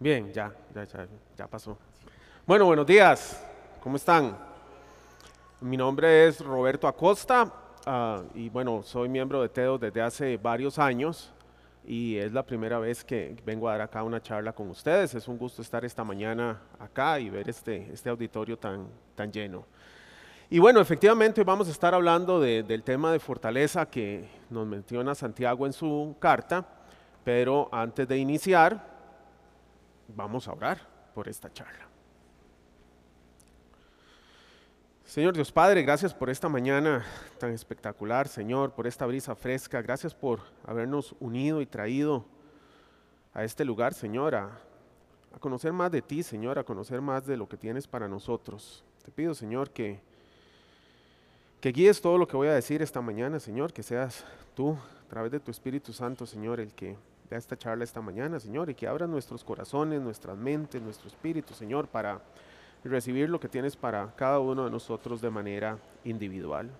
Bien, ya, ya, ya, ya pasó. Bueno, buenos días. ¿Cómo están? Mi nombre es Roberto Acosta ah, y bueno, soy miembro de TEDO desde hace varios años y es la primera vez que vengo a dar acá una charla con ustedes. Es un gusto estar esta mañana acá y ver este, este auditorio tan, tan lleno. Y bueno, efectivamente vamos a estar hablando de- del tema de fortaleza que nos menciona Santiago en su carta, pero antes de iniciar, vamos a orar por esta charla. Señor Dios Padre, gracias por esta mañana tan espectacular, Señor, por esta brisa fresca. Gracias por habernos unido y traído a este lugar, Señor, a, conocer más de ti, Señor, a conocer más de lo que tienes para nosotros. Te pido, Señor, que, que guíes todo lo que voy a decir esta mañana, Señor, que seas tú, a través de tu Espíritu Santo, Señor, el que dé esta charla esta mañana, Señor, y que abra nuestros corazones, nuestras mentes, nuestro espíritu, Señor, para recibir lo que tienes para cada uno de nosotros de manera individual.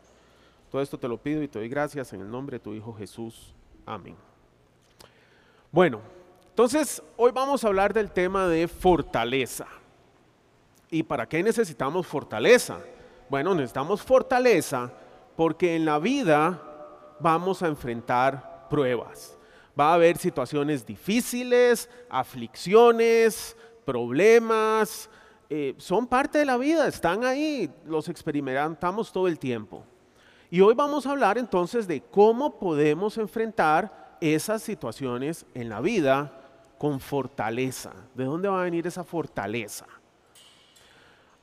Todo esto te lo pido y te doy gracias en el nombre de tu Hijo Jesús. Amén. Bueno, entonces hoy vamos a hablar del tema de fortaleza. ¿Y para qué necesitamos fortaleza? Bueno, necesitamos fortaleza porque en la vida vamos a enfrentar pruebas. Va a haber situaciones difíciles, aflicciones, problemas, eh, son parte de la vida, están ahí, los experimentamos todo el tiempo. Y hoy vamos a hablar entonces de cómo podemos enfrentar esas situaciones en la vida con fortaleza. ¿De dónde va a venir esa fortaleza?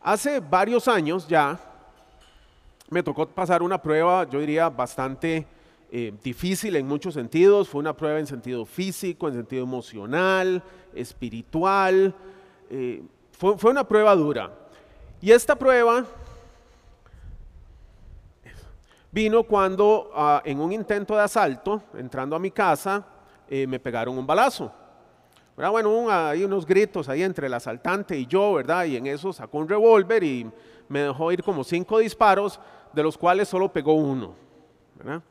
Hace varios años ya me tocó pasar una prueba, yo diría, bastante eh, difícil en muchos sentidos. Fue una prueba en sentido físico, en sentido emocional, espiritual. eh, fue, fue una prueba dura. Y esta prueba vino cuando ah, en un intento de asalto, entrando a mi casa, eh, me pegaron un balazo. ¿verdad? Bueno, un- hay unos gritos ahí entre el asaltante y yo, ¿verdad? Y en eso sacó un revólver y me dejó ir como cinco disparos, de los cuales solo pegó uno. ¿verdad?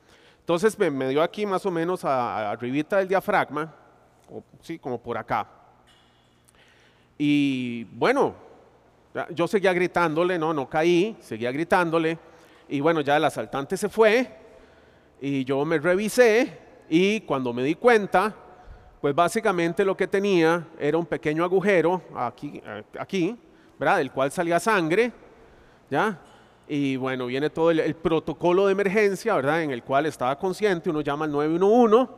Entonces me, dio aquí más o menos a, a arribita del diafragma, sí, como por acá. Y bueno, yo seguía gritándole, no, no caí, seguía gritándole. Y bueno, ya el asaltante se fue y yo me revisé y cuando me di cuenta, pues básicamente lo que tenía era un pequeño agujero aquí, eh, aquí, ¿verdad? Del cual salía sangre, ¿ya? Y bueno, viene todo el, protocolo de emergencia, ¿verdad? En el cual estaba consciente, uno llama al 911,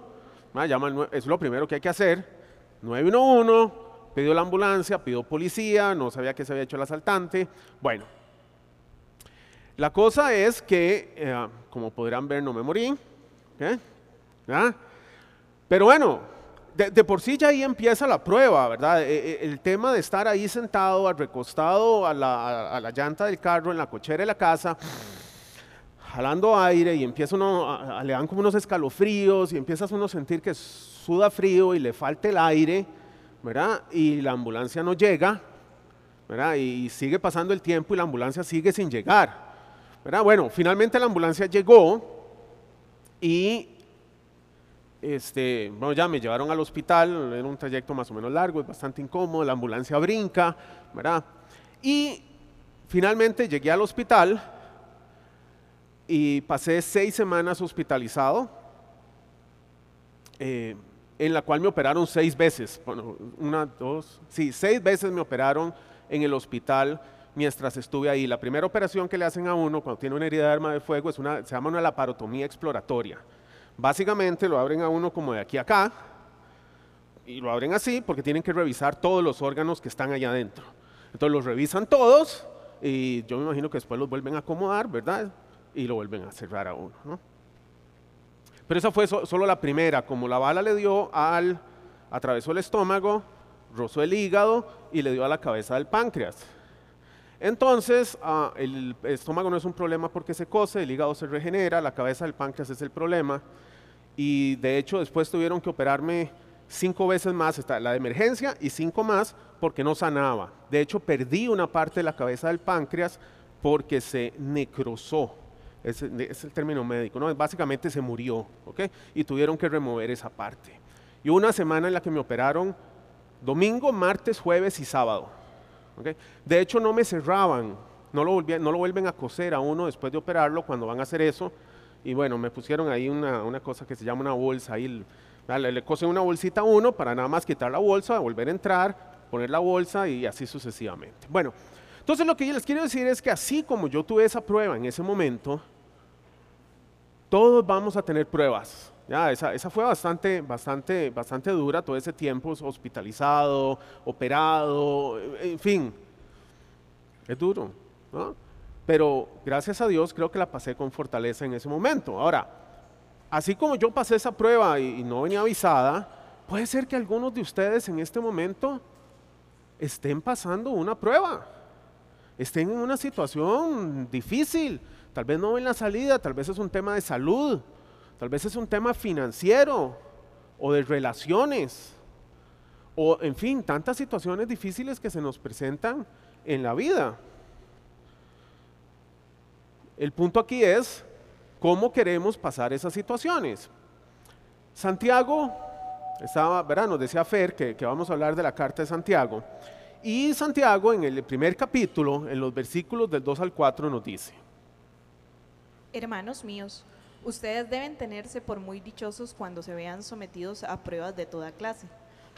¿verdad? Llama es lo primero que hay que hacer, 911, pidió la ambulancia, pidió policía, no sabía qué se había hecho el asaltante, bueno. La cosa es que, eh, como podrán ver, no me morí. Pero bueno, de, por sí ya ahí empieza la prueba, ¿verdad? E- e- El tema de estar ahí sentado, recostado a la, llanta del carro, en la cochera de la casa, jalando aire y empieza uno, a- le dan como unos escalofríos y empiezas uno a sentir que suda frío y le falta el aire, ¿verdad? Y la ambulancia no llega, ¿verdad? Y sigue pasando el tiempo y la ambulancia sigue sin llegar, ¿verdad? Bueno, finalmente la ambulancia llegó y este, bueno, ya me llevaron al hospital, era un trayecto más o menos largo, es bastante incómodo, la ambulancia brinca, ¿verdad? Y finalmente llegué al hospital y pasé seis semanas hospitalizado, eh, en la cual me operaron seis veces, bueno, una, dos, sí, seis veces me operaron en el hospital mientras estuve ahí. La primera operación que le hacen a uno cuando tiene una herida de arma de fuego es una, se llama una laparotomía exploratoria. Básicamente lo abren a uno como de aquí a acá y lo abren así porque tienen que revisar todos los órganos que están allá adentro. Entonces los revisan todos y yo me imagino que después los vuelven a acomodar, ¿verdad? Y lo vuelven a cerrar a uno, ¿no? Pero esa fue so- solo la primera, como la bala le dio al, atravesó el estómago, rozó el hígado y le dio a la cabeza del páncreas. Entonces, ah, el estómago no es un problema porque se cose, el hígado se regenera, la cabeza del páncreas es el problema. Y de hecho, después tuvieron que operarme cinco veces más, la de emergencia y cinco más porque no sanaba. De hecho, perdí una parte de la cabeza del páncreas porque se necrosó. Es, el término médico. Básicamente se murió, ¿ok? Y tuvieron que remover esa parte. Y una semana en la que me operaron, Domingo, martes, jueves y sábado. De hecho, no me cerraban, no lo, no lo vuelven a coser a uno después de operarlo cuando van a hacer eso. Y bueno, me pusieron ahí una, cosa que se llama una bolsa, ahí le, le una bolsita a uno para nada más quitar la bolsa, volver a entrar, poner la bolsa y así sucesivamente. Bueno, entonces lo que yo les quiero decir es que así como yo tuve esa prueba en ese momento, todos vamos a tener pruebas. Ya, esa, esa, fue bastante, bastante, bastante dura todo ese tiempo, hospitalizado, operado, en fin. Es duro, ¿no? Pero gracias a Dios creo que la pasé con fortaleza en ese momento. Ahora, así como yo pasé esa prueba y, no venía avisada, puede ser que algunos de ustedes en este momento estén pasando una prueba, estén en una situación difícil, tal vez no ven la salida, tal vez es un tema de salud, Tal vez es un tema financiero o de relaciones o, en fin, tantas situaciones difíciles que se nos presentan en la vida. El punto aquí es cómo queremos pasar esas situaciones. Santiago, estaba, ¿verdad? nos decía Fer que, que vamos a hablar de la carta de Santiago. Y Santiago en el primer capítulo, en los versículos del 2 al 4, nos dice, Hermanos míos, Ustedes deben tenerse por muy dichosos cuando se vean sometidos a pruebas de toda clase,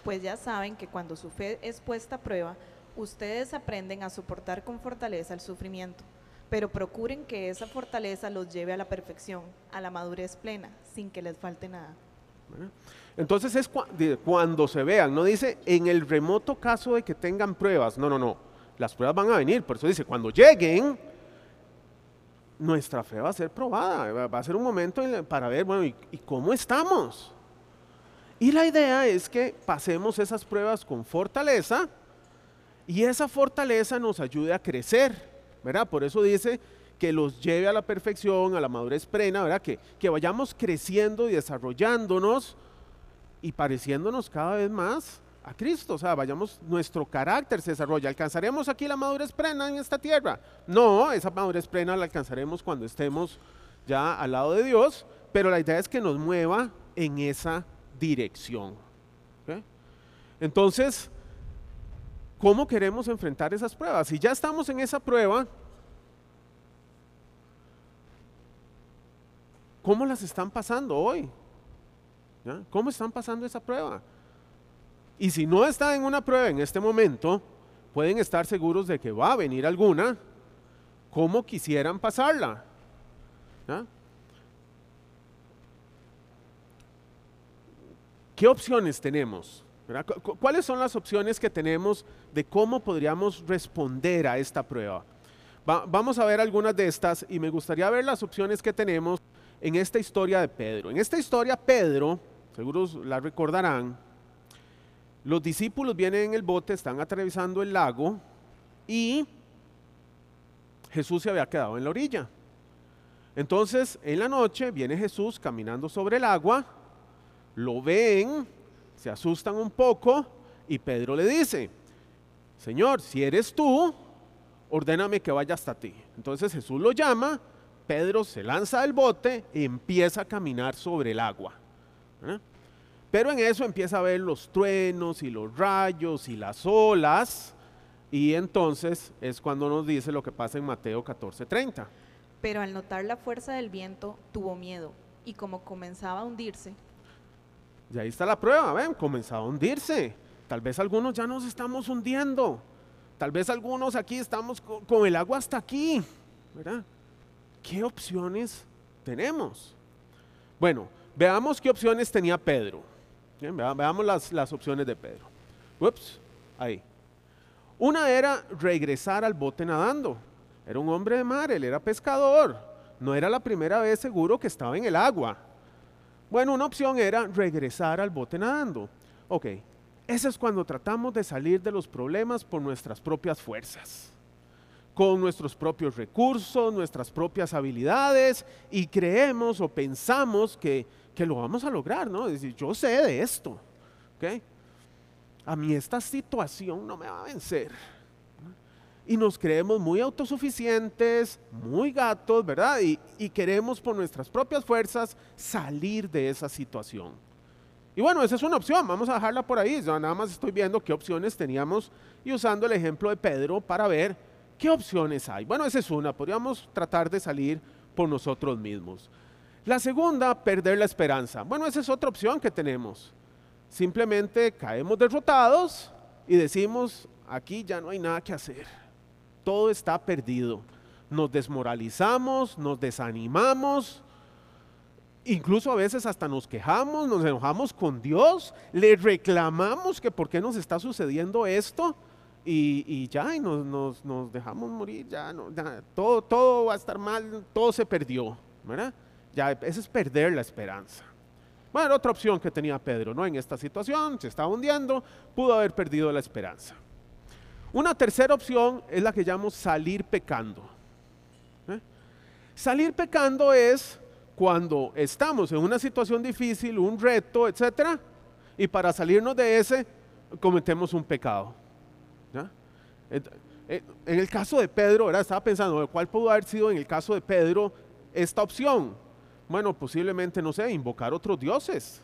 pues ya saben que cuando su fe es puesta a prueba, ustedes aprenden a soportar con fortaleza el sufrimiento, pero procuren que esa fortaleza los lleve a la perfección, a la madurez plena, sin que les falte nada. Entonces es cuando se vean, no dice en el remoto caso de que tengan pruebas, no, no, no, las pruebas van a venir, por eso dice cuando lleguen, nuestra fe va a ser probada, va a ser un momento para ver, bueno, ¿y, cómo estamos? Y la idea es que pasemos esas pruebas con fortaleza y esa fortaleza nos ayude a crecer, ¿verdad? Por eso dice que los lleve a la perfección, a la madurez plena, ¿verdad? Que, que vayamos creciendo y desarrollándonos y pareciéndonos cada vez más a Cristo, o sea, vayamos, nuestro carácter se desarrolla. ¿Alcanzaremos aquí la madurez plena en esta tierra? No, esa madurez plena la alcanzaremos cuando estemos ya al lado de Dios, pero la idea es que nos mueva en esa dirección. Entonces, ¿cómo queremos enfrentar esas pruebas? Si ya estamos en esa prueba, ¿cómo las están pasando hoy? ¿Cómo están pasando esa prueba? Y si no está en una prueba en este momento, pueden estar seguros de que va a venir alguna como quisieran pasarla. ¿Qué opciones tenemos? ¿Cuáles son las opciones que tenemos de cómo podríamos responder a esta prueba? vamos a ver algunas de estas y me gustaría ver las opciones que tenemos en esta historia de Pedro. En esta historia Pedro, seguros la recordarán, los discípulos vienen en el bote, están atravesando el lago y Jesús se había quedado en la orilla. Entonces, en la noche viene Jesús caminando sobre el agua, lo ven, se asustan un poco y Pedro le dice, Señor, si eres tú, ordéname que vaya hasta ti. Entonces Jesús lo llama, Pedro se lanza del bote y empieza a caminar sobre el agua. ¿eh? Pero en eso empieza a ver los truenos y los rayos y las olas. Y entonces es cuando nos dice lo que pasa en Mateo 14:30. Pero al notar la fuerza del viento, tuvo miedo. Y como comenzaba a hundirse. Y ahí está la prueba, ven, comenzaba a hundirse. Tal vez algunos ya nos estamos hundiendo. Tal vez algunos aquí estamos con, el agua hasta aquí. ¿Verdad? ¿Qué opciones tenemos? Bueno, veamos qué opciones tenía Pedro veamos las, opciones de Pedro. Ups, ahí. Una era regresar al bote nadando. Era un hombre de mar, él era pescador. No era la primera vez seguro que estaba en el agua. Bueno, una opción era regresar al bote nadando. Ok, eso es cuando tratamos de salir de los problemas por nuestras propias fuerzas, con nuestros propios recursos, nuestras propias habilidades y creemos o pensamos que que lo vamos a lograr, ¿no? decir, yo sé de esto, ¿ok? A mí esta situación no me va a vencer. Y nos creemos muy autosuficientes, muy gatos, ¿verdad? Y, queremos por nuestras propias fuerzas salir de esa situación. Y bueno, esa es una opción, vamos a dejarla por ahí. nada más estoy viendo qué opciones teníamos y usando el ejemplo de Pedro para ver qué opciones hay. Bueno, esa es una, podríamos tratar de salir por nosotros mismos. La segunda, perder la esperanza. Bueno, esa es otra opción que tenemos. Simplemente caemos derrotados y decimos, aquí ya no hay nada que hacer. Todo está perdido. Nos desmoralizamos, nos desanimamos, incluso a veces hasta nos quejamos, nos enojamos con Dios, le reclamamos que por qué nos está sucediendo esto y, ya, y nos, dejamos morir, ya, no, todo, todo va a estar mal, todo se perdió, ¿verdad? Ya, eso es perder la esperanza. Bueno, otra opción que tenía Pedro, ¿no? En esta situación, se estaba hundiendo, pudo haber perdido la esperanza. Una tercera opción es la que llamamos salir pecando. ¿eh? Salir pecando es cuando estamos en una situación difícil, un reto, etcétera, y para salirnos de ese cometemos un pecado. Eh, en el caso de Pedro, estaba pensando, ¿cuál pudo haber sido en el caso de Pedro esta opción? Bueno, posiblemente, no sé, invocar otros dioses.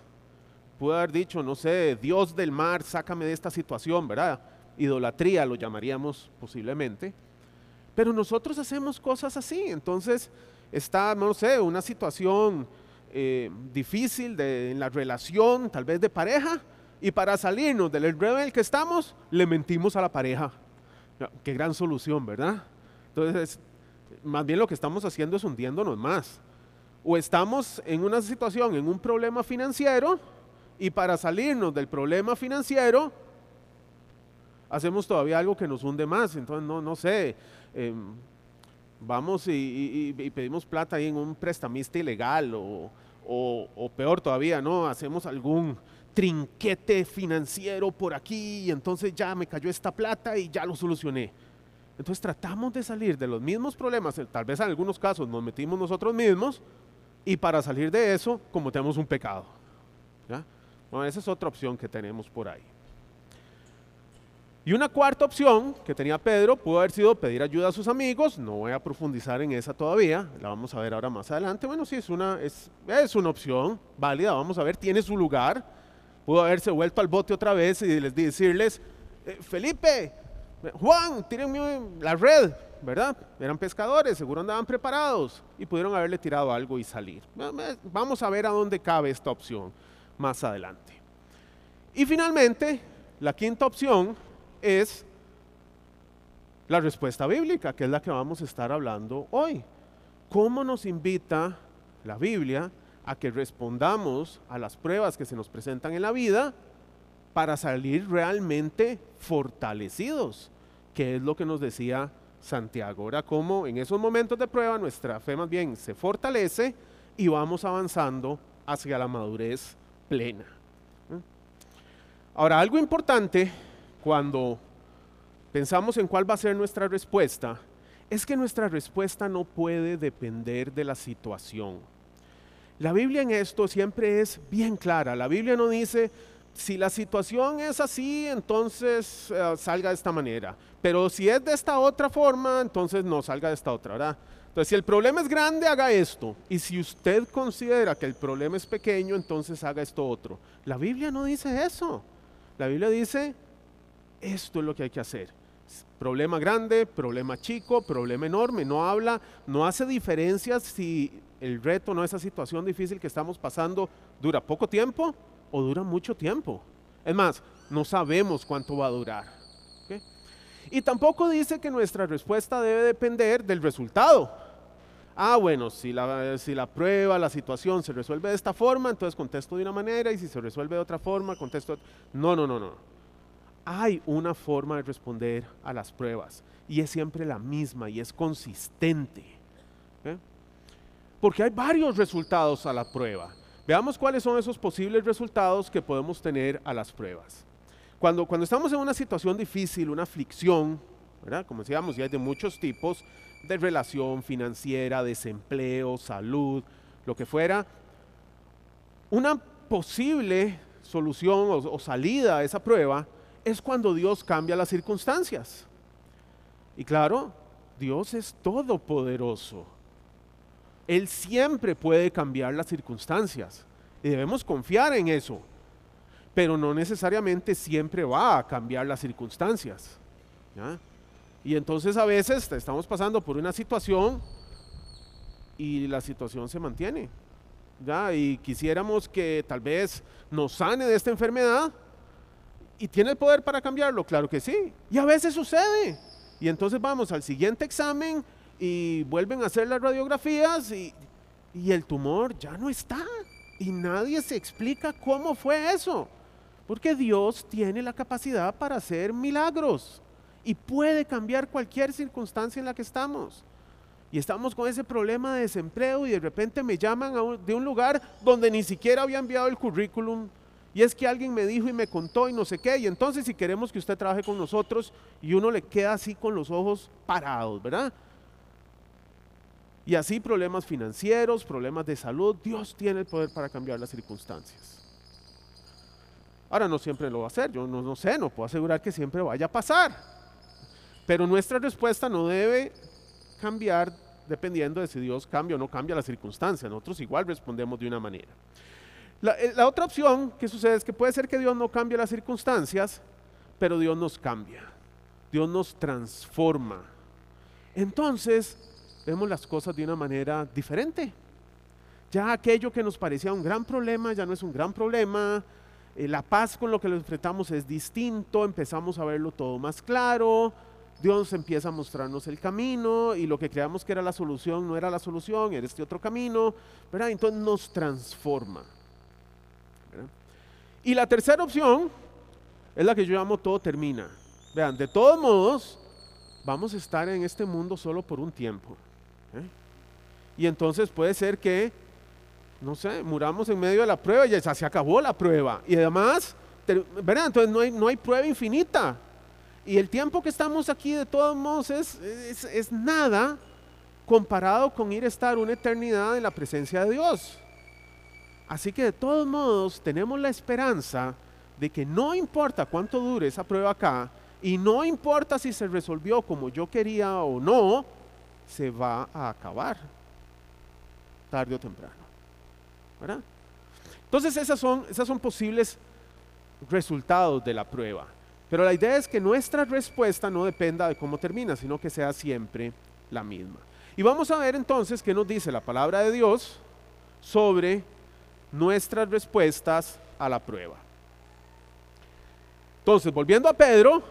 Pudo haber dicho, no sé, Dios del mar, sácame de esta situación, ¿verdad? Idolatría lo llamaríamos posiblemente. Pero nosotros hacemos cosas así, entonces está, no sé, una situación eh, difícil de, en la relación, tal vez de pareja, y para salirnos del enredo en el que estamos, le mentimos a la pareja. Qué gran solución, ¿verdad? Entonces, más bien lo que estamos haciendo es hundiéndonos más. O estamos en una situación, en un problema financiero, y para salirnos del problema financiero, hacemos todavía algo que nos hunde más. Entonces, no, no sé. Em, vamos y, pedimos plata ahí en un prestamista ilegal o, peor todavía, ¿no? Hacemos algún trinquete financiero por aquí y entonces ya me cayó esta plata y ya lo solucioné. Entonces tratamos de salir de los mismos problemas, tal vez en algunos casos nos metimos nosotros mismos y para salir de eso cometemos un pecado. Bueno, esa es otra opción que tenemos por ahí. Y una cuarta opción que tenía Pedro pudo haber sido pedir ayuda a sus amigos. No voy a profundizar en esa todavía, la vamos a ver ahora más adelante. Bueno, sí, es una, es, es una opción válida, vamos a ver, tiene su lugar. Pudo haberse vuelto al bote otra vez y les, decirles, eh, Felipe, Juan, tírenme la red, ¿verdad? Eran pescadores, seguro andaban preparados y pudieron haberle tirado algo y salir. Vamos a ver a dónde cabe esta opción más adelante. Y finalmente, la quinta opción es la respuesta bíblica, que es la que vamos a estar hablando hoy. ¿Cómo nos invita la Biblia a que respondamos a las pruebas que se nos presentan en la vida para salir realmente fortalecidos? Que es lo que nos decía Santiago. Ahora, cómo en esos momentos de prueba nuestra fe más bien se fortalece y vamos avanzando hacia la madurez plena. ¿Mm? Ahora, algo importante cuando pensamos en cuál va a ser nuestra respuesta, es que nuestra respuesta no puede depender de la situación. La Biblia en esto siempre es bien clara. La Biblia no dice, si la situación es así, entonces eh, salga de esta manera. Pero si es de esta otra forma, entonces no salga de esta otra, ¿verdad? Entonces, si el problema es grande, haga esto. Y si usted considera que el problema es pequeño, entonces haga esto otro. La Biblia no dice eso. La Biblia dice, esto es lo que hay que hacer. Problema grande, problema chico, problema enorme. No habla, no hace diferencias si el reto, no esa situación difícil que estamos pasando dura poco tiempo o dura mucho tiempo. Es más, no sabemos cuánto va a durar. Y tampoco dice que nuestra respuesta debe depender del resultado. Ah, bueno, si la, si la prueba, la situación se resuelve de esta forma, entonces contesto de una manera y si se resuelve de otra forma, contesto... No, no, no, no hay una forma de responder a las pruebas y es siempre la misma y es consistente. ¿eh? Porque hay varios resultados a la prueba. Veamos cuáles son esos posibles resultados que podemos tener a las pruebas. Cuando, cuando estamos en una situación difícil, una aflicción, como decíamos, ya hay de muchos tipos, de relación financiera, desempleo, salud, lo que fuera, una posible solución o salida a esa prueba es cuando Dios cambia las circunstancias. Y claro, Dios es todopoderoso. Él siempre puede cambiar las circunstancias y debemos confiar en eso. pero no necesariamente siempre va a cambiar las circunstancias. Y entonces a veces estamos pasando por una situación y la situación se mantiene. Y quisiéramos que tal vez nos sane de esta enfermedad y tiene el poder para cambiarlo, claro que sí. Y a veces sucede. Y entonces vamos al siguiente examen y vuelven a hacer las radiografías y, y el tumor ya no está. Y nadie se explica cómo fue eso. Porque Dios tiene la capacidad para hacer milagros y puede cambiar cualquier circunstancia en la que estamos. Y estamos con ese problema de desempleo y de repente me llaman de un lugar donde ni siquiera había enviado el currículum. Y es que alguien me dijo y me contó y no sé qué. Y entonces si queremos que usted trabaje con nosotros y uno le queda así con los ojos parados, ¿verdad? Y así problemas financieros, problemas de salud, Dios tiene el poder para cambiar las circunstancias. Ahora no siempre lo va a hacer, yo no, sé, no puedo asegurar que siempre vaya a pasar. Pero nuestra respuesta no debe cambiar dependiendo de si Dios cambia o no cambia la circunstancia. Nosotros igual respondemos de una manera. La, eh, la, otra opción que sucede es que puede ser que Dios no cambie las circunstancias, pero Dios nos cambia. Dios nos transforma. Entonces, vemos las cosas de una manera diferente. Ya aquello que nos parecía un gran problema ya no es un gran problema. Eh, la paz con lo que lo enfrentamos es distinto, empezamos a verlo todo más claro. Dios empieza a mostrarnos el camino y lo que creamos que era la solución no era la solución, era este otro camino, ¿verdad? Entonces nos transforma. Y la tercera opción es la que yo llamo todo termina. Vean, de todos modos, vamos a estar en este mundo solo por un tiempo. ¿eh? Y entonces puede ser que, no sé, muramos en medio de la prueba y ya se acabó la prueba. Y además, ¿verdad? Entonces no hay, no hay prueba infinita. Y el tiempo que estamos aquí de todos modos es, es, nada comparado con ir a estar una eternidad en la presencia de Dios. Así que de todos modos tenemos la esperanza de que no importa cuánto dure esa prueba acá y no importa si se resolvió como yo quería o no, se va a acabar, tarde o temprano. ¿verdad? Entonces esas son, esas son posibles resultados de la prueba. Pero la idea es que nuestra respuesta no dependa de cómo termina, sino que sea siempre la misma. Y vamos a ver entonces qué nos dice la palabra de Dios sobre nuestras respuestas a la prueba. Entonces, volviendo a Pedro,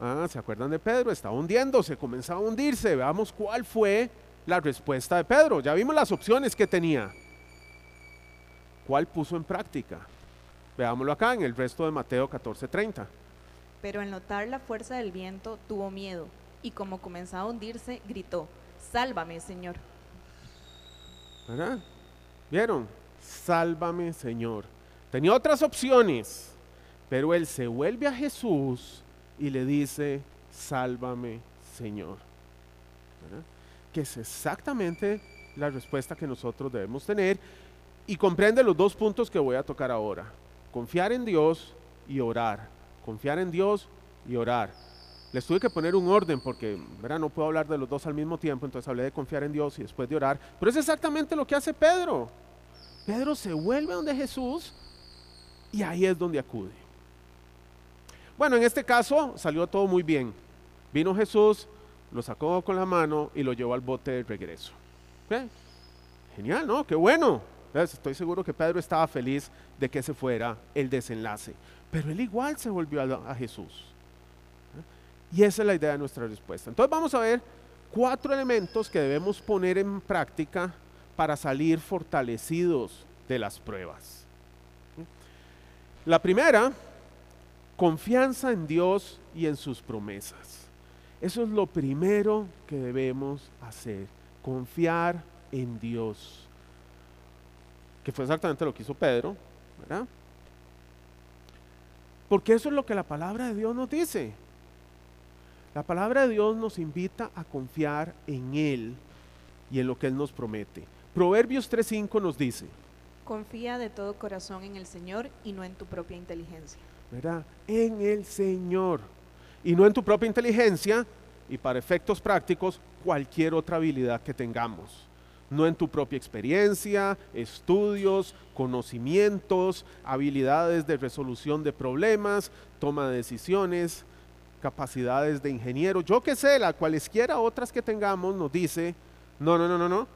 Ah, ¿se acuerdan de Pedro? Estaba hundiéndose, comenzaba a hundirse. Veamos cuál fue la respuesta de Pedro. Ya vimos las opciones que tenía. ¿Cuál puso en práctica? Veámoslo acá en el resto de Mateo 14:30. Pero al notar la fuerza del viento tuvo miedo y como comenzaba a hundirse, gritó, Sálvame, Señor. ¿Verdad? ¿Vieron? Sálvame, Señor. Tenía otras opciones, pero él se vuelve a Jesús y le dice, sálvame Señor. Que es exactamente la respuesta que nosotros debemos tener y comprende los dos puntos que voy a tocar ahora. Confiar en Dios y orar. Confiar en Dios y orar. Les tuve que poner un orden porque ¿verdad? no puedo hablar de los dos al mismo tiempo, entonces hablé de confiar en Dios y después de orar. Pero es exactamente lo que hace Pedro. Pedro se vuelve donde Jesús y ahí es donde acude. Bueno, en este caso salió todo muy bien. Vino Jesús, lo sacó con la mano y lo llevó al bote de regreso. Genial, ¿no? Qué bueno. Estoy seguro que Pedro estaba feliz de que ese fuera el desenlace. Pero él igual se volvió a, Jesús. Y esa es la idea de nuestra respuesta. Entonces vamos a ver cuatro elementos que debemos poner en práctica para salir fortalecidos de las pruebas. La primera Confianza en Dios y en sus promesas. Eso es lo primero que debemos hacer. Confiar en Dios. Que fue exactamente lo que hizo Pedro, ¿verdad? Porque eso es lo que la palabra de Dios nos dice. La palabra de Dios nos invita a confiar en Él y en lo que Él nos promete. Proverbios 3.5 nos dice. Confía de todo corazón en el Señor y no en tu propia inteligencia. ¿verdad? En el Señor. Y no en tu propia inteligencia y para efectos prácticos cualquier otra habilidad que tengamos. no en tu propia experiencia, estudios, conocimientos, habilidades de resolución de problemas, toma de decisiones, capacidades de ingeniero, yo que sé, la cualesquiera otras que tengamos, nos dice, no, no, no, no, no,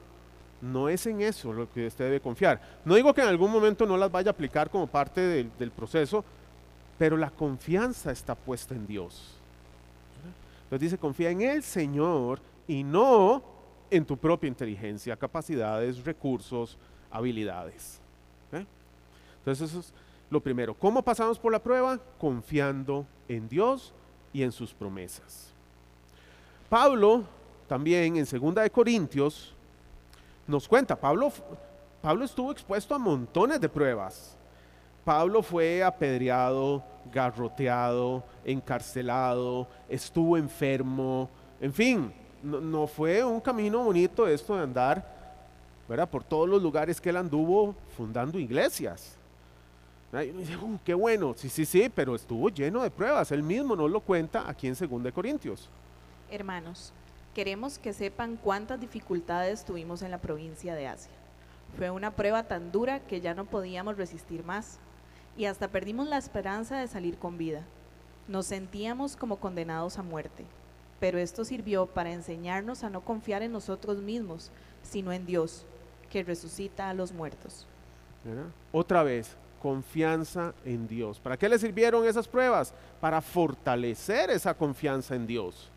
no es en eso lo que usted debe confiar. No digo que en algún momento no las vaya a aplicar como parte del, proceso, pero la confianza está puesta en Dios. Entonces dice, confía en el Señor y no en tu propia inteligencia, capacidades, recursos, habilidades. Entonces eso es lo primero. ¿Cómo pasamos por la prueba? Confiando en Dios y en sus promesas. Pablo también en 2 de Corintios nos cuenta, Pablo, Pablo estuvo expuesto a montones de pruebas. Pablo fue apedreado, garroteado, encarcelado, estuvo enfermo, en fin, no, fue un camino bonito esto de andar, ¿verdad? Por todos los lugares que él anduvo fundando iglesias. Y uno dice, uh, qué bueno, sí, sí, sí, pero estuvo lleno de pruebas. Él mismo nos lo cuenta aquí en 2 Corintios. Hermanos, queremos que sepan cuántas dificultades tuvimos en la provincia de Asia. Fue una prueba tan dura que ya no podíamos resistir más y hasta perdimos la esperanza de salir con vida. Nos sentíamos como condenados a muerte pero esto sirvió para enseñarnos a no confiar en nosotros mismos, sino en Dios, que resucita a los muertos. Otra vez, confianza en Dios. ¿Para qué le sirvieron esas pruebas? Para fortalecer esa confianza en Dios,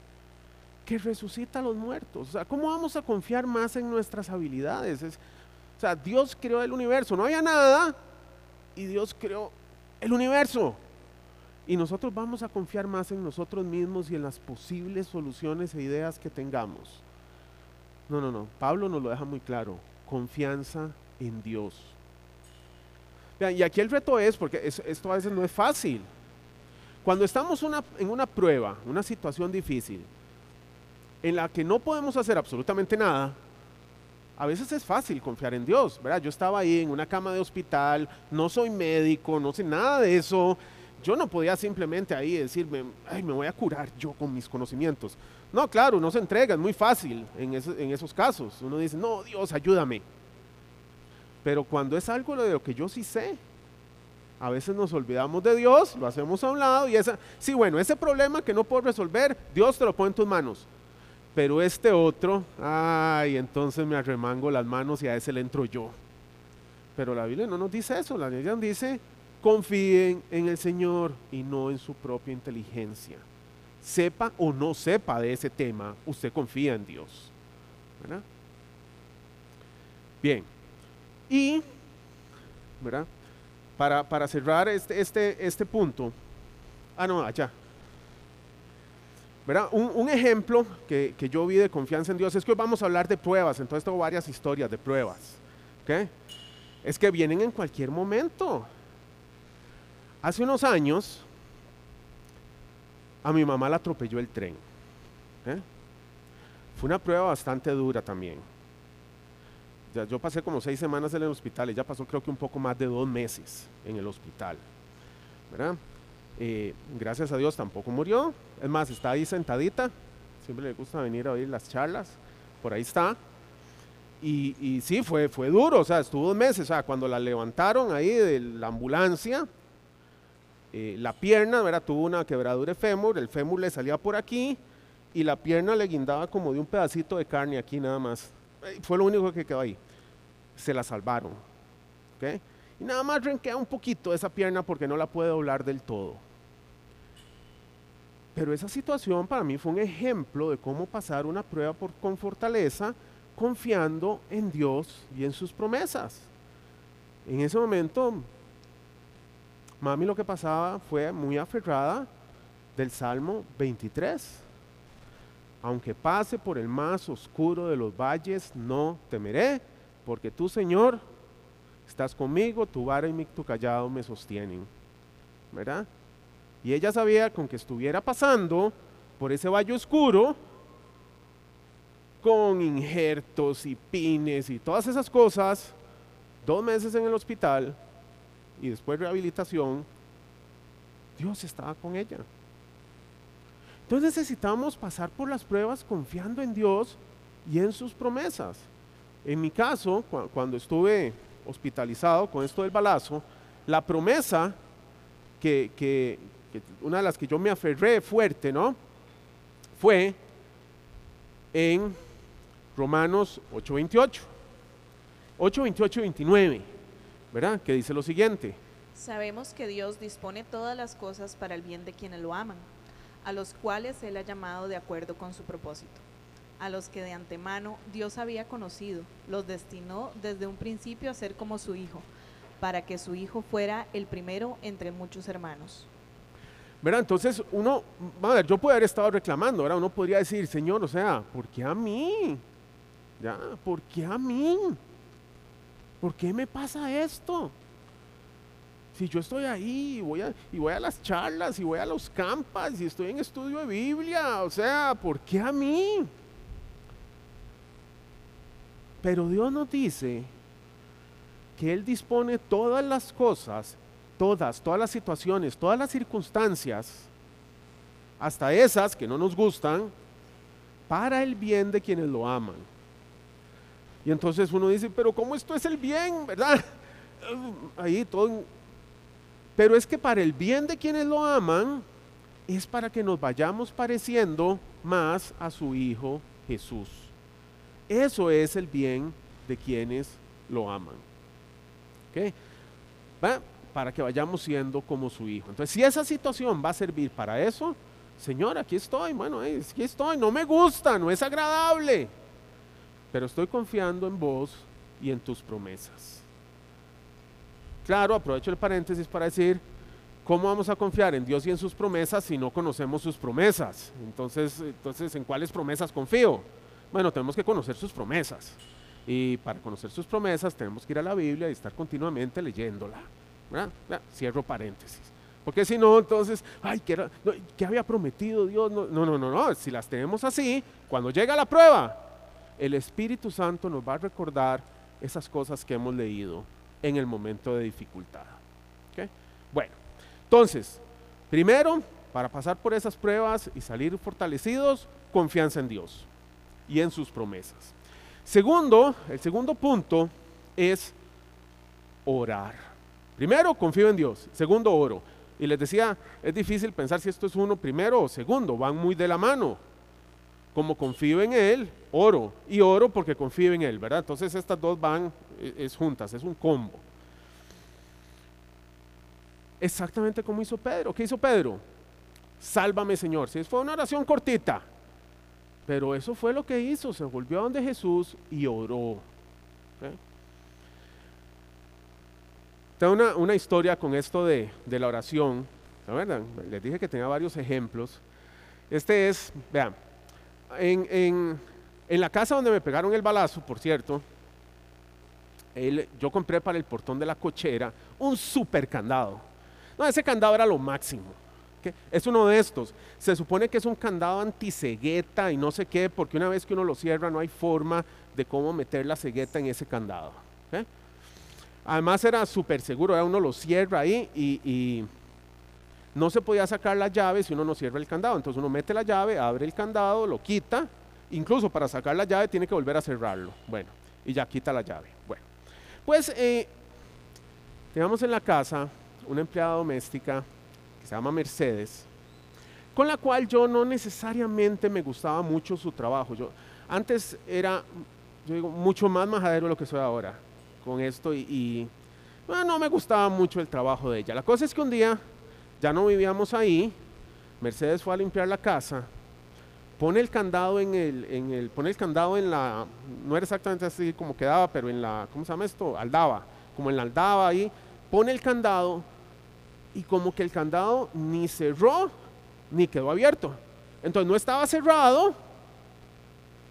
que resucita a los muertos. O sea, ¿cómo vamos a confiar más en nuestras habilidades? o sea, Dios creó el universo, no había nada y Dios creó el universo. Y nosotros vamos a confiar más en nosotros mismos y en las posibles soluciones e ideas que tengamos. No, no, no. Pablo nos lo deja muy claro. Confianza en Dios. y aquí el reto es, porque esto a veces no es fácil. Cuando estamos en una prueba, una situación difícil, en la que no podemos hacer absolutamente nada, a veces es fácil confiar en Dios, ¿verdad? Yo estaba ahí en una cama de hospital, no soy médico, no sé nada de eso, yo no podía simplemente ahí decirme, ay, me voy a curar yo con mis conocimientos. No, claro, uno se entrega, es muy fácil en, esos casos. Uno dice, no, Dios, ayúdame. Pero cuando es algo de lo que yo sí sé, a veces nos olvidamos de Dios, lo hacemos a un lado y esa, sí, bueno, ese problema que no puedo resolver, Dios te lo pone en tus manos. Pero este otro, ay, entonces me arremango las manos y a ese le entro yo. Pero la Biblia no nos dice eso, la Biblia dice, confíen en el Señor y no en su propia inteligencia. Sepa o no sepa de ese tema, usted confía en Dios. ¿verdad? Bien. Y, ¿verdad? Para, para cerrar este, este, este punto, ah, no, allá. ¿Verdad? Un, ejemplo que, que, yo vi de confianza en Dios es que hoy vamos a hablar de pruebas, entonces tengo varias historias de pruebas. Es que vienen en cualquier momento. Hace unos años, a mi mamá la atropelló el tren. Fue una prueba bastante dura también. Yo pasé como seis semanas en el hospital, ella pasó creo que un poco más de dos meses en el hospital. Gracias a Dios tampoco murió. Es más, está ahí sentadita. Siempre le gusta venir a oír las charlas. Por ahí está. Y, sí, fue, fue duro, o sea, estuvo meses. O sea, cuando la levantaron ahí de la ambulancia, eh, la pierna, ¿verdad? Tuvo una quebradura de fémur, el fémur le salía por aquí y la pierna le guindaba como de un pedacito de carne aquí nada más. Fue lo único que quedó ahí. Se la salvaron. Y nada más renquea un poquito esa pierna porque no la puede doblar del todo. Pero esa situación para mí fue un ejemplo de cómo pasar una prueba por, con fortaleza, confiando en Dios y en sus promesas. En ese momento Mami lo que pasaba fue muy aferrada del Salmo 23. Aunque pase por el más oscuro de los valles, no temeré, porque tú, Señor, estás conmigo, tu vara y tu callado me sostienen. ¿Verdad? Y ella sabía con que estuviera pasando por ese valle oscuro, con injertos y pines y todas esas cosas, dos meses en el hospital, y después rehabilitación, Dios estaba con ella. Entonces necesitamos pasar por las pruebas confiando en Dios y en sus promesas. En mi caso, cuando estuve hospitalizado con esto del balazo, la promesa que, una de las que yo me aferré fuerte, ¿no? Fue en Romanos 8:28. 8:28 29, ¿verdad? Que dice lo siguiente. Sabemos que Dios dispone todas las cosas para el bien de quienes lo aman, a los cuales Él ha llamado de acuerdo con su propósito. A los que de antemano Dios había conocido, los destinó desde un principio a ser como su Hijo, para que su Hijo fuera el primero entre muchos hermanos. ¿verdad? Entonces uno, ver, yo puedo haber estado reclamando, ahora uno podría decir, Señor, o sea, ¿por qué a mí? Ya, ¿por qué a mí? ¿Por qué me pasa esto? Si yo estoy ahí y voy, a, y voy a las charlas y voy a los campas y estoy en estudio de Biblia, o sea, ¿por qué a mí? Pero Dios nos dice que Él dispone todas las cosas todas, todas las situaciones, todas las circunstancias, hasta esas que no nos gustan, para el bien de quienes lo aman. Y entonces uno dice, pero ¿cómo esto es el bien, verdad? Ahí todo. Pero es que para el bien de quienes lo aman, es para que nos vayamos pareciendo más a su Hijo Jesús. Eso es el bien de quienes lo aman. ¿Okay? para que vayamos siendo como su hijo. Entonces, si esa situación va a servir para eso, Señor, aquí estoy, bueno, aquí estoy, no me gusta, no es agradable, pero estoy confiando en vos y en tus promesas. Claro, aprovecho el paréntesis para decir, ¿cómo vamos a confiar en Dios y en sus promesas si no conocemos sus promesas? Entonces, entonces ¿en cuáles promesas confío? Bueno, tenemos que conocer sus promesas. Y para conocer sus promesas tenemos que ir a la Biblia y estar continuamente leyéndola. Cierro paréntesis. Porque si no, entonces, ay, ¿qué, había prometido Dios? No, no, no, no, no. Si las tenemos así, cuando llega la prueba, el Espíritu Santo nos va a recordar esas cosas que hemos leído en el momento de dificultad. Bueno, entonces, primero, para pasar por esas pruebas y salir fortalecidos, confianza en Dios y en sus promesas. Segundo, el segundo punto es orar. Primero, confío en Dios. Segundo, oro. Y les decía, es difícil pensar si esto es uno primero o segundo, van muy de la mano. Como confío en Él, oro. Y oro porque confío en Él, ¿verdad? Entonces estas dos van e, es juntas, es un combo. Exactamente como hizo Pedro. ¿Qué hizo Pedro? Sálvame, Señor. Si fue una oración cortita, pero eso fue lo que hizo. Se volvió a donde Jesús y oró. Tengo una, historia con esto de, la oración. ¿La verdad? Les dije que tenía varios ejemplos. Este es, vean, en, la casa donde me pegaron el balazo, por cierto, yo compré para el portón de la cochera un super candado. No, ese candado era lo máximo. Es uno de estos. Se supone que es un candado anticegueta y no sé qué, porque una vez que uno lo cierra no hay forma de cómo meter la cegueta en ese candado. Además era súper seguro, uno lo cierra ahí y, no se podía sacar la llave si uno no cierra el candado. Entonces uno mete la llave, abre el candado, lo quita, incluso para sacar la llave tiene que volver a cerrarlo. Bueno, y ya quita la llave. Bueno, pues eh, en la casa una empleada doméstica se llama Mercedes, con la cual yo no necesariamente me gustaba mucho su trabajo. Yo antes era, yo digo, mucho más majadero de lo que soy ahora con esto y, no me gustaba mucho el trabajo de ella. La cosa es que un día ya no vivíamos ahí, Mercedes fue a limpiar la casa, pone el candado en el, en el, pone el candado en la, no era exactamente así como quedaba, pero en la, ¿cómo se llama esto? Aldaba, como en la aldaba ahí, pone el candado y como que el candado ni cerró ni quedó abierto. Entonces no estaba cerrado,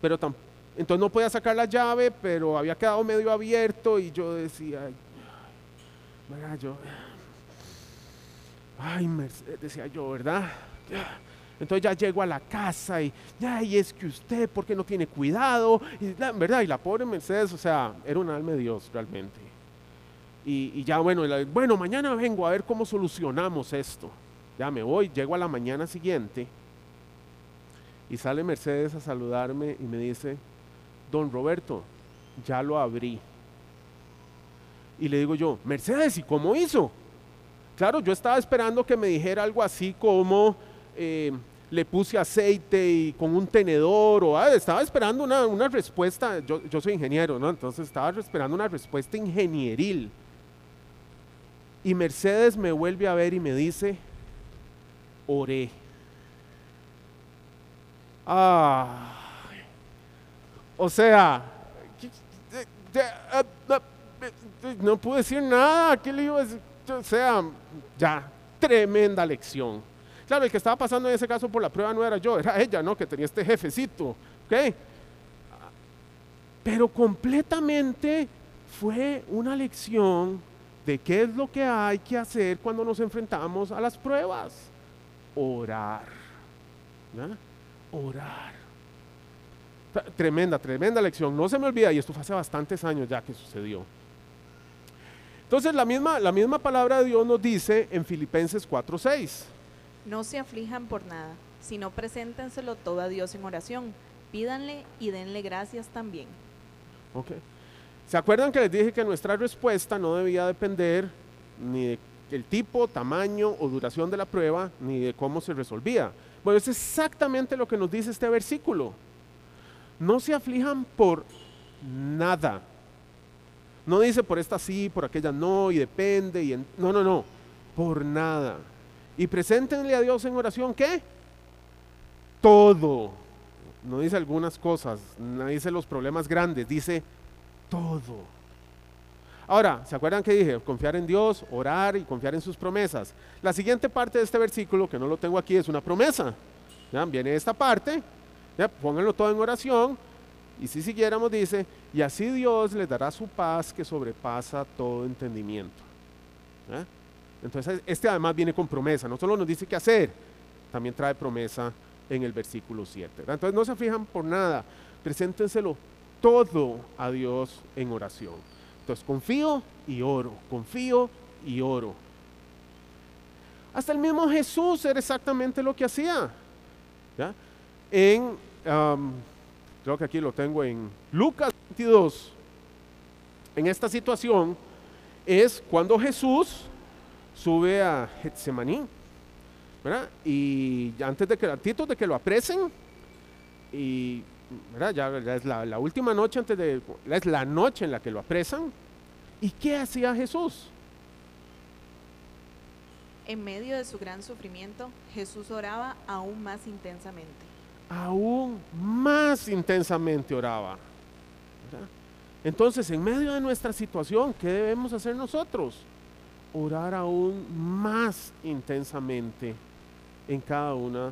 pero tampoco entonces no podía sacar la llave, pero había quedado medio abierto y yo decía, ay, yo, ay, decía yo, ¿verdad? Entonces ya llego a la casa y, ay, es que usted, ¿por qué no tiene cuidado? Y, ¿Verdad? Y la pobre Mercedes, o sea, era un alma de Dios realmente. Y, ya, bueno, bueno, mañana vengo a ver cómo solucionamos esto. Ya me voy, llego a la mañana siguiente y sale Mercedes a saludarme y me dice, don Roberto, ya lo abrí. Y le digo yo, Mercedes, ¿y cómo hizo? Claro, yo estaba esperando que me dijera algo así como eh, le puse aceite y con un tenedor, o ah, estaba esperando una, una respuesta, yo, yo, soy ingeniero, ¿no? Entonces estaba esperando una respuesta ingenieril. Y Mercedes me vuelve a ver y me dice, oré. Ah, o sea, no pude decir nada, ¿qué le iba a decir? O sea, ya, tremenda lección. Claro, el que estaba pasando en ese caso por la prueba no era yo, era ella, ¿no? Que tenía este jefecito, ¿ok? Pero completamente fue una lección de qué es lo que hay que hacer cuando nos enfrentamos a las pruebas. Orar. Orar. Tremenda, tremenda lección. No se me olvida, y esto fue hace bastantes años ya que sucedió. Entonces la misma, la misma palabra de Dios nos dice en Filipenses 4:6. No se aflijan por nada, sino preséntenselo todo a Dios en oración. Pídanle y denle gracias también. Okay. ¿Se acuerdan que les dije que nuestra respuesta no debía depender ni del tipo, tamaño o duración de la prueba, ni de cómo se resolvía? Bueno, es exactamente lo que nos dice este versículo. No se aflijan por nada. No dice por esta sí, por aquella no, y depende, y no, no, no, por nada. Y preséntenle a Dios en oración, ¿qué? Todo. No dice algunas cosas, no dice los problemas grandes, dice todo. Ahora, ¿se acuerdan que dije? Confiar en Dios, orar y confiar en sus promesas. La siguiente parte de este versículo, que no lo tengo aquí, es una promesa. Viene esta parte, ¿ya? pónganlo todo en oración. Y si siguiéramos, dice, y así Dios les dará su paz que sobrepasa todo entendimiento. Entonces, este además viene con promesa, no solo nos dice qué hacer, también trae promesa en el versículo 7. Entonces, no se fijan por nada, preséntenselo todo a Dios en oración. Entonces, confío y oro, confío y oro. Hasta el mismo Jesús era exactamente lo que hacía. En, creo que aquí lo tengo en Lucas 22. En esta situación es cuando Jesús sube a Getsemaní, ¿verdad? Y antes de que, antes de que lo apresen, y ya, es la, última noche antes de, es la noche en la que lo apresan. ¿Y qué hacía Jesús? En medio de su gran sufrimiento, Jesús oraba aún más intensamente. Aún más intensamente oraba. Entonces, en medio de nuestra situación, ¿qué debemos hacer nosotros? Orar aún más intensamente en cada uno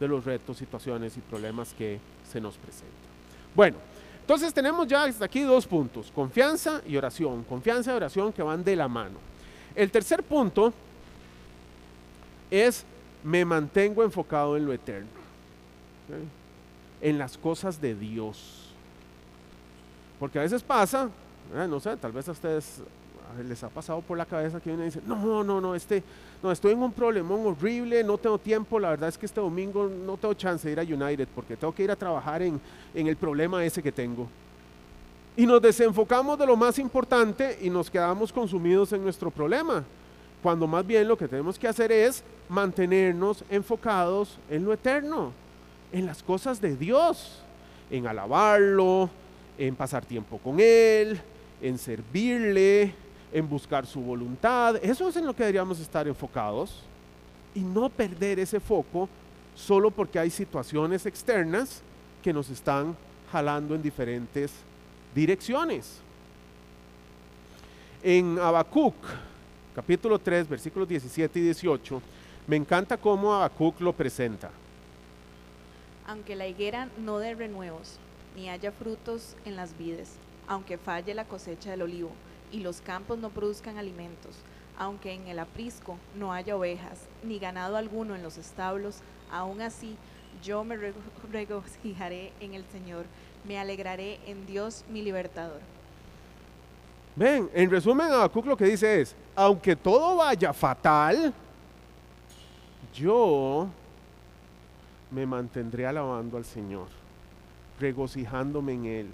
de los retos, situaciones y problemas que se nos presenta. Bueno, entonces tenemos ya hasta aquí dos puntos, confianza y oración, confianza y oración que van de la mano. El tercer punto es me mantengo enfocado en lo eterno, en las cosas de Dios. Porque a veces pasa, no sé, tal vez a ustedes les ha pasado por la cabeza que uno dice, no, no, no, este, no, estoy en un problemón horrible, no tengo tiempo, la verdad es que este domingo no tengo chance de ir a United porque tengo que ir a trabajar en, en el problema ese que tengo. Y nos desenfocamos de lo más importante y nos quedamos consumidos en nuestro problema, cuando más bien lo que tenemos que hacer es mantenernos enfocados en lo eterno, en las cosas de Dios, en alabarlo, en pasar tiempo con Él, en servirle, en buscar su voluntad. Eso es en lo que deberíamos estar enfocados y no perder ese foco solo porque hay situaciones externas que nos están jalando en diferentes direcciones. En Habacuc, capítulo 3, versículos 17 y 18, me encanta cómo Habacuc lo presenta. Aunque la higuera no dé renuevos, ni haya frutos en las vides, aunque falle la cosecha del olivo, y los campos no produzcan alimentos, aunque en el aprisco no haya ovejas, ni ganado alguno en los establos, aún así yo me regocijaré en el Señor, me alegraré en Dios mi libertador. Ven, en resumen, Habacuc lo que dice es, aunque todo vaya fatal, yo me mantendré alabando al Señor, regocijándome en Él,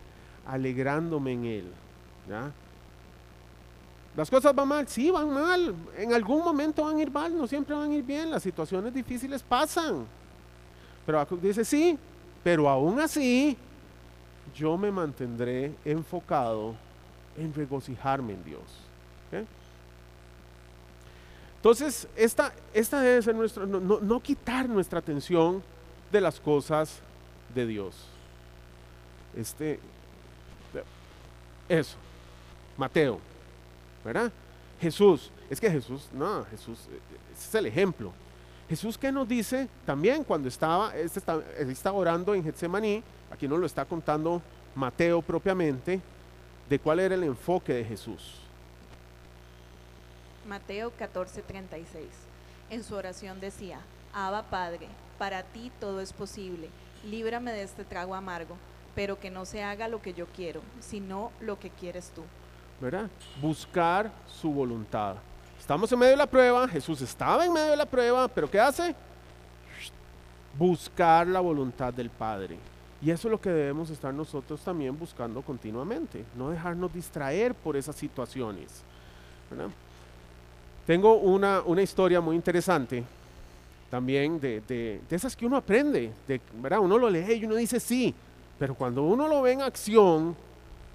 alegrándome en Él. ¿ya? ¿Las cosas van mal? Sí, van mal. En algún momento van a ir mal, no siempre van a ir bien. Las situaciones difíciles pasan. Pero dice, sí, pero aún así yo me mantendré enfocado en regocijarme en Dios. Entonces, esta, esta debe ser nuestro, no, no quitar nuestra atención de las cosas de Dios. Este, eso, Mateo, ¿verdad? Jesús, es que Jesús, no, Jesús, ese es el ejemplo. Jesús que nos dice también cuando estaba, este está orando en Getsemaní, aquí nos lo está contando Mateo propiamente, de cuál era el enfoque de Jesús. Mateo 14:36. En su oración decía, Abba Padre, para ti todo es posible, líbrame de este trago amargo, pero que no se haga lo que yo quiero, sino lo que quieres tú. ¿Verdad? Buscar su voluntad. Estamos en medio de la prueba, Jesús estaba en medio de la prueba, pero ¿qué hace? Buscar la voluntad del Padre. Y eso es lo que debemos estar nosotros también buscando continuamente, no dejarnos distraer por esas situaciones. Tengo una, una, historia muy interesante también de, de, de, esas que uno aprende, de, ¿verdad? uno lo lee y uno dice sí, pero cuando uno lo ve en acción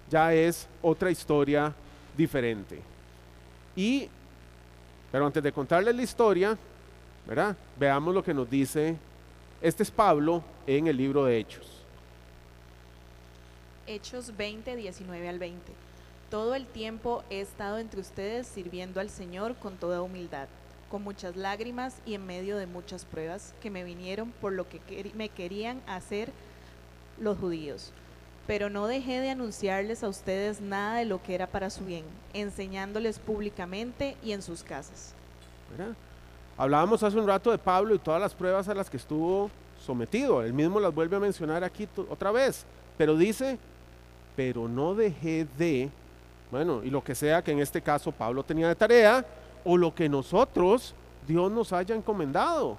ya es otra historia diferente. Y, pero antes de contarles la historia, ¿verdad? veamos lo que nos dice, este es Pablo en el libro de Hechos. Hechos 20, 19 al 20. Todo el tiempo he estado entre ustedes sirviendo al Señor con toda humildad, con muchas lágrimas y en medio de muchas pruebas que me vinieron por lo que me querían hacer los judíos. Pero no dejé de anunciarles a ustedes nada de lo que era para su bien, enseñándoles públicamente y en sus casas. Hablábamos hace un rato de Pablo y todas las pruebas a las que estuvo sometido. Él mismo las vuelve a mencionar aquí otra vez. Pero dice, pero no dejé de, bueno, y lo que sea que en este caso Pablo tenía de tarea, o lo que nosotros, Dios nos haya encomendado.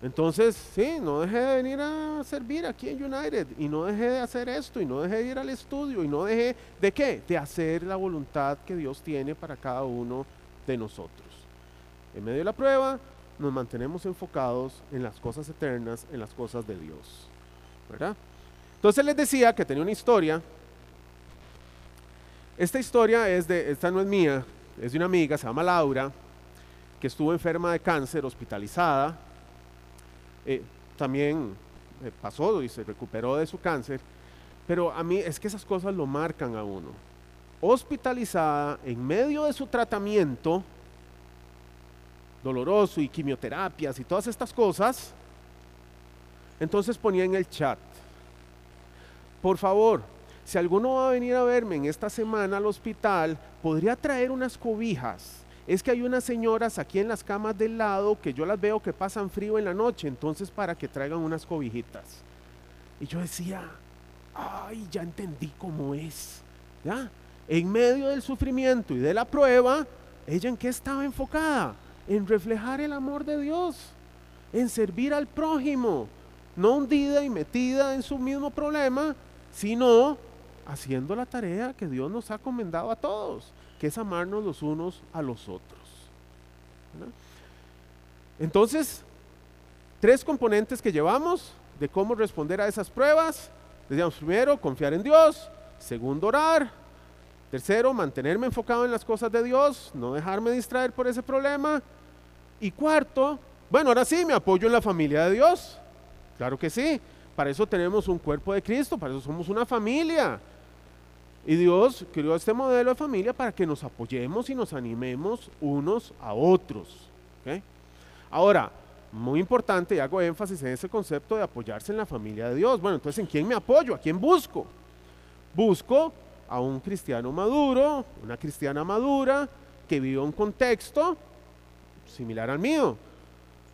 Entonces, sí, no dejé de venir a servir aquí en United y no dejé de hacer esto y no dejé de ir al estudio y no dejé de qué? De hacer la voluntad que Dios tiene para cada uno de nosotros. En medio de la prueba, nos mantenemos enfocados en las cosas eternas, en las cosas de Dios. ¿Verdad? Entonces les decía que tenía una historia. Esta historia es de, esta no es mía, es de una amiga, se llama Laura, que estuvo enferma de cáncer, hospitalizada. Eh, también eh, pasó y se recuperó de su cáncer. Pero a mí es que esas cosas lo marcan a uno. Hospitalizada en medio de su tratamiento doloroso y quimioterapias y todas estas cosas, entonces ponía en el chat, por favor, si alguno va a venir a verme en esta semana al hospital, podría traer unas cobijas. Es que hay unas señoras aquí en las camas del lado que yo las veo que pasan frío en la noche, entonces para que traigan unas cobijitas. Y yo decía, ay, ya entendí cómo es. ¿Ya? En medio del sufrimiento y de la prueba, ella en qué estaba enfocada? En reflejar el amor de Dios, en servir al prójimo, no hundida y metida en su mismo problema, sino haciendo la tarea que Dios nos ha comendado a todos, que es amarnos los unos a los otros. Entonces, tres componentes que llevamos de cómo responder a esas pruebas. Decíamos, primero, confiar en Dios. Segundo, orar. Tercero, mantenerme enfocado en las cosas de Dios, no dejarme distraer por ese problema. Y cuarto, bueno, ahora sí, me apoyo en la familia de Dios. Claro que sí. Para eso tenemos un cuerpo de Cristo, para eso somos una familia. Y Dios creó este modelo de familia para que nos apoyemos y nos animemos unos a otros. Ahora, muy importante, y hago énfasis en ese concepto de apoyarse en la familia de Dios. Bueno, entonces, ¿en quién me apoyo? ¿A quién busco? Busco a un cristiano maduro, una cristiana madura, que vive un contexto similar al mío.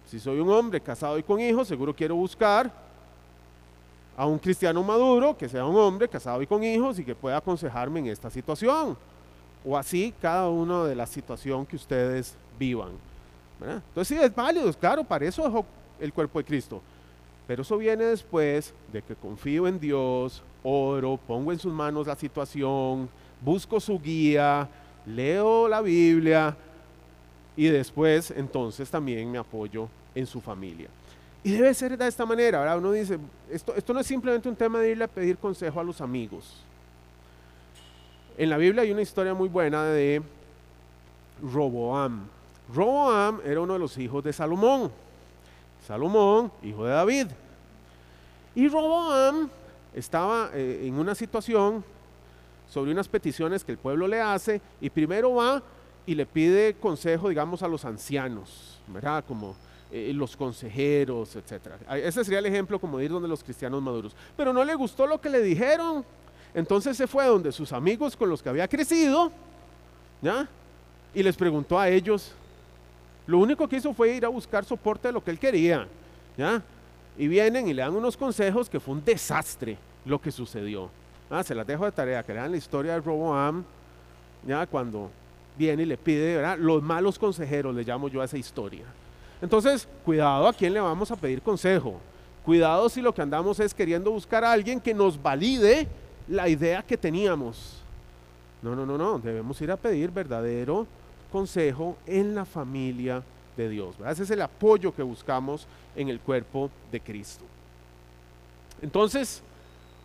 Si soy un hombre casado y con hijos, seguro quiero buscar a un cristiano maduro, que sea un hombre casado y con hijos y que pueda aconsejarme en esta situación. O así cada uno de la situación que ustedes vivan. Entonces sí, es válido, claro, para eso es el cuerpo de Cristo. Pero eso viene después de que confío en Dios, oro, pongo en sus manos la situación, busco su guía, leo la Biblia y después entonces también me apoyo en su familia. Y debe ser de esta manera, ¿verdad? Uno dice, esto, no es simplemente un tema de irle a pedir consejo a los amigos. En la Biblia hay una historia muy buena de Roboam. Roboam era uno de los hijos de Salomón. Salomón, hijo de David. Y Roboam estaba eh, en una situación sobre unas peticiones que el pueblo le hace y primero va y le pide consejo, digamos, a los ancianos, ¿verdad? Como eh, los consejeros, etc. Ese sería el ejemplo como de ir donde los cristianos maduros. Pero no le gustó lo que le dijeron. Entonces se fue donde sus amigos con los que había crecido, ¿ya? Y les preguntó a ellos. Lo único que hizo fue ir a buscar soporte de lo que él quería, ¿ya? Y vienen y le dan unos consejos que fue un desastre lo que sucedió. Ah, se las dejo de tarea, que lean la historia de Roboam, ya cuando viene y le pide, ¿verdad? Los malos consejeros, le llamo yo a esa historia. Entonces, cuidado a quién le vamos a pedir consejo. Cuidado si lo que andamos es queriendo buscar a alguien que nos valide la idea que teníamos. No, no, no, no. Debemos ir a pedir verdadero consejo en la familia de Dios. Ese es el apoyo que buscamos en el cuerpo de Cristo. Entonces,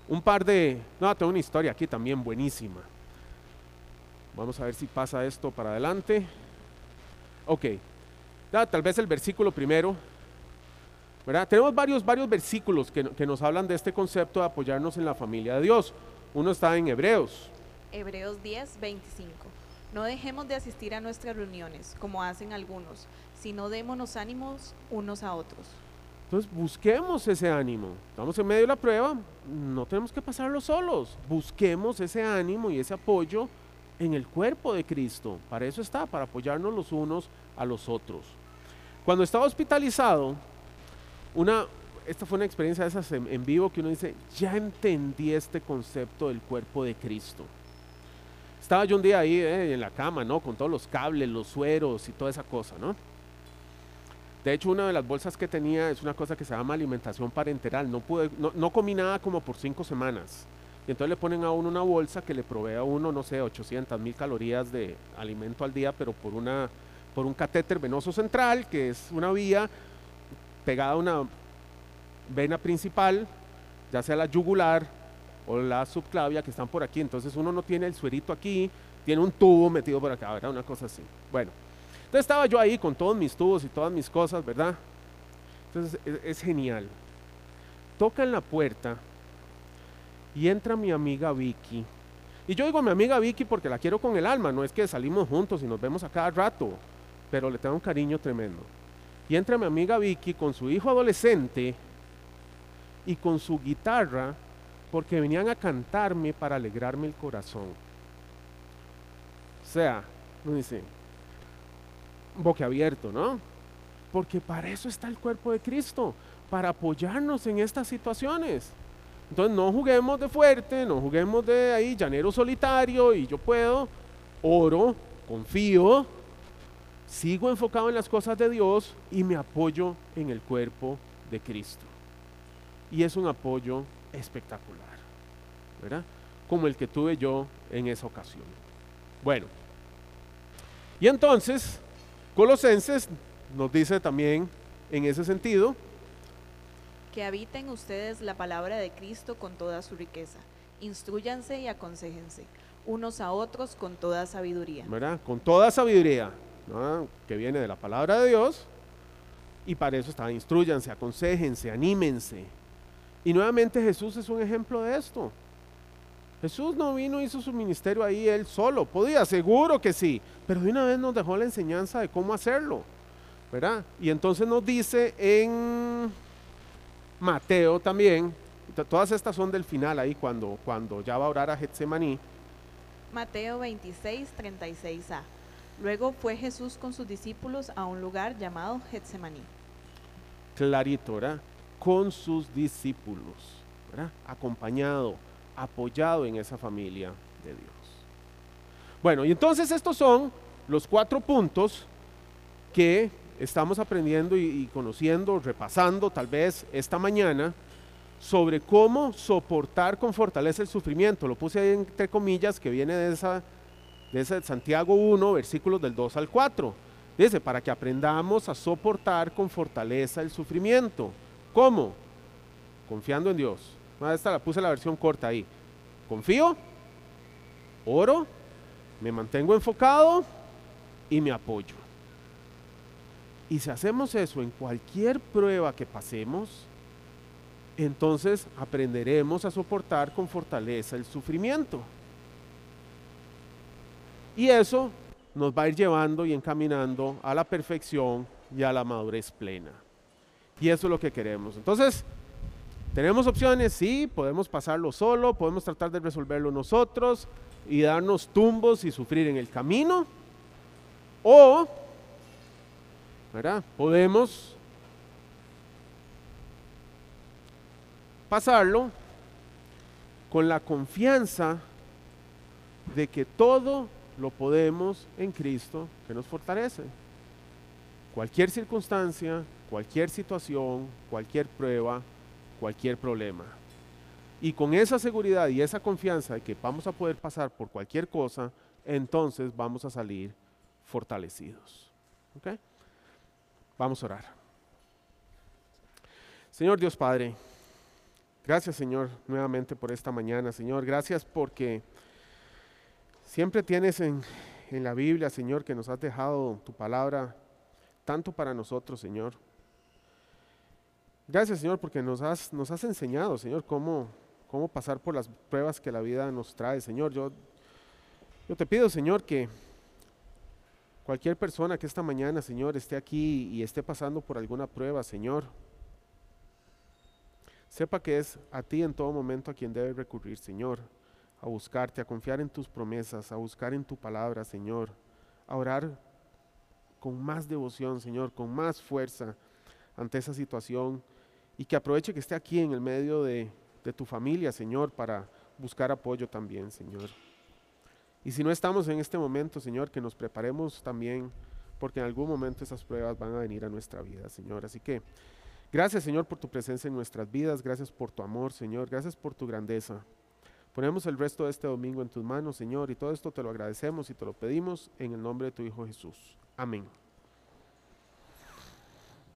un par de... No, tengo una historia aquí también buenísima. Vamos a ver si pasa esto para adelante. Ok. Tal vez el versículo primero. ¿verdad? Tenemos varios, varios versículos que, que nos hablan de este concepto de apoyarnos en la familia de Dios. Uno está en Hebreos. Hebreos 10, 25. No dejemos de asistir a nuestras reuniones, como hacen algunos, sino démonos ánimos unos a otros. Entonces busquemos ese ánimo. Estamos en medio de la prueba, no tenemos que pasarlo solos. Busquemos ese ánimo y ese apoyo en el cuerpo de Cristo. Para eso está, para apoyarnos los unos a los otros. Cuando estaba hospitalizado, una, esta fue una experiencia de esas en, vivo que uno dice, ya entendí este concepto del cuerpo de Cristo. Estaba yo un día ahí eh, en la cama, ¿no? Con todos los cables, los sueros y toda esa cosa, ¿no? De hecho, una de las bolsas que tenía es una cosa que se llama alimentación parenteral. No, pude, no, comí nada como por cinco semanas. Y entonces le ponen a uno una bolsa que le provee a uno, no sé, 800 mil calorías de alimento al día, pero por, una, por un catéter venoso central, que es una vía pegada a una vena principal, ya sea la yugular o la subclavia, que están por aquí. Entonces uno no tiene el suerito aquí, tiene un tubo metido por acá, ¿verdad? Una cosa así. Bueno. Entonces estaba yo ahí con todos mis tubos y todas mis cosas, ¿verdad? Entonces es, genial. Toca en la puerta y entra mi amiga Vicky. Y yo digo mi amiga Vicky porque la quiero con el alma, no es que salimos juntos y nos vemos a cada rato, pero le tengo un cariño tremendo. Y entra mi amiga Vicky con su hijo adolescente y con su guitarra porque venían a cantarme para alegrarme el corazón. O sea, no dice, abierto, ¿no? Porque para eso está el cuerpo de Cristo, para apoyarnos en estas situaciones. Entonces no juguemos de fuerte, no juguemos de ahí llanero solitario y yo puedo, oro, confío, sigo enfocado en las cosas de Dios y me apoyo en el cuerpo de Cristo. Y es un apoyo espectacular, ¿verdad? Como el que tuve yo en esa ocasión. Bueno, y entonces Colosenses nos dice también en ese sentido que habiten ustedes la palabra de Cristo con toda su riqueza. Instruyanse y aconsejense unos a otros con toda sabiduría. ¿Verdad? Con toda sabiduría, que viene de la palabra de Dios. Y para eso está, instruyanse, aconsejense, anímense. Y nuevamente Jesús es un ejemplo de esto. Jesús no vino, hizo su ministerio ahí él solo. Podía, seguro que sí. Pero de una vez nos dejó la enseñanza de cómo hacerlo. ¿Verdad? Y entonces nos dice en Mateo también, todas estas son del final ahí cuando, cuando ya va a orar a Getsemaní. Mateo 26, 36a. Luego fue Jesús con sus discípulos a un lugar llamado Getsemaní. Clarito, ¿verdad? Con sus discípulos, ¿verdad? Acompañado apoyado en esa familia de Dios. Bueno, y entonces estos son los cuatro puntos que estamos aprendiendo y, y conociendo, repasando tal vez esta mañana sobre cómo soportar con fortaleza el sufrimiento. Lo puse ahí entre comillas que viene de esa ese Santiago 1, versículos del 2 al 4. Dice, para que aprendamos a soportar con fortaleza el sufrimiento. ¿Cómo? Confiando en Dios. Ah, esta la puse la versión corta ahí. Confío, oro, me mantengo enfocado y me apoyo. Y si hacemos eso en cualquier prueba que pasemos, entonces aprenderemos a soportar con fortaleza el sufrimiento. Y eso nos va a ir llevando y encaminando a la perfección y a la madurez plena. Y eso es lo que queremos. Entonces, tenemos opciones, sí, podemos pasarlo solo, podemos tratar de resolverlo nosotros y darnos tumbos y sufrir en el camino. O, ¿verdad? Podemos pasarlo con la confianza de que todo lo podemos en Cristo que nos fortalece. Cualquier circunstancia, cualquier situación, cualquier prueba, cualquier problema. Y con esa seguridad y esa confianza de que vamos a poder pasar por cualquier cosa, entonces vamos a salir fortalecidos. ¿Ok? Vamos a orar. Señor Dios Padre, gracias Señor nuevamente por esta mañana. Señor, gracias porque siempre tienes en, en la Biblia, Señor, que nos has dejado tu palabra tanto para nosotros, Señor. Gracias, Señor, porque nos has, nos has enseñado, Señor, cómo, cómo pasar por las pruebas que la vida nos trae, Señor. Yo, yo te pido, Señor, que cualquier persona que esta mañana, Señor, esté aquí y esté pasando por alguna prueba, Señor, sepa que es a ti en todo momento a quien debe recurrir, Señor, a buscarte, a confiar en tus promesas, a buscar en tu palabra, Señor, a orar con más devoción, Señor, con más fuerza ante esa situación y que aproveche que esté aquí en el medio de, de tu familia, Señor, para buscar apoyo también, Señor. Y si no estamos en este momento, Señor, que nos preparemos también, porque en algún momento esas pruebas van a venir a nuestra vida, Señor. Así que gracias, Señor, por tu presencia en nuestras vidas, gracias por tu amor, Señor, gracias por tu grandeza. Ponemos el resto de este domingo en tus manos, Señor, y todo esto te lo agradecemos y te lo pedimos en el nombre de tu Hijo Jesús. Amén.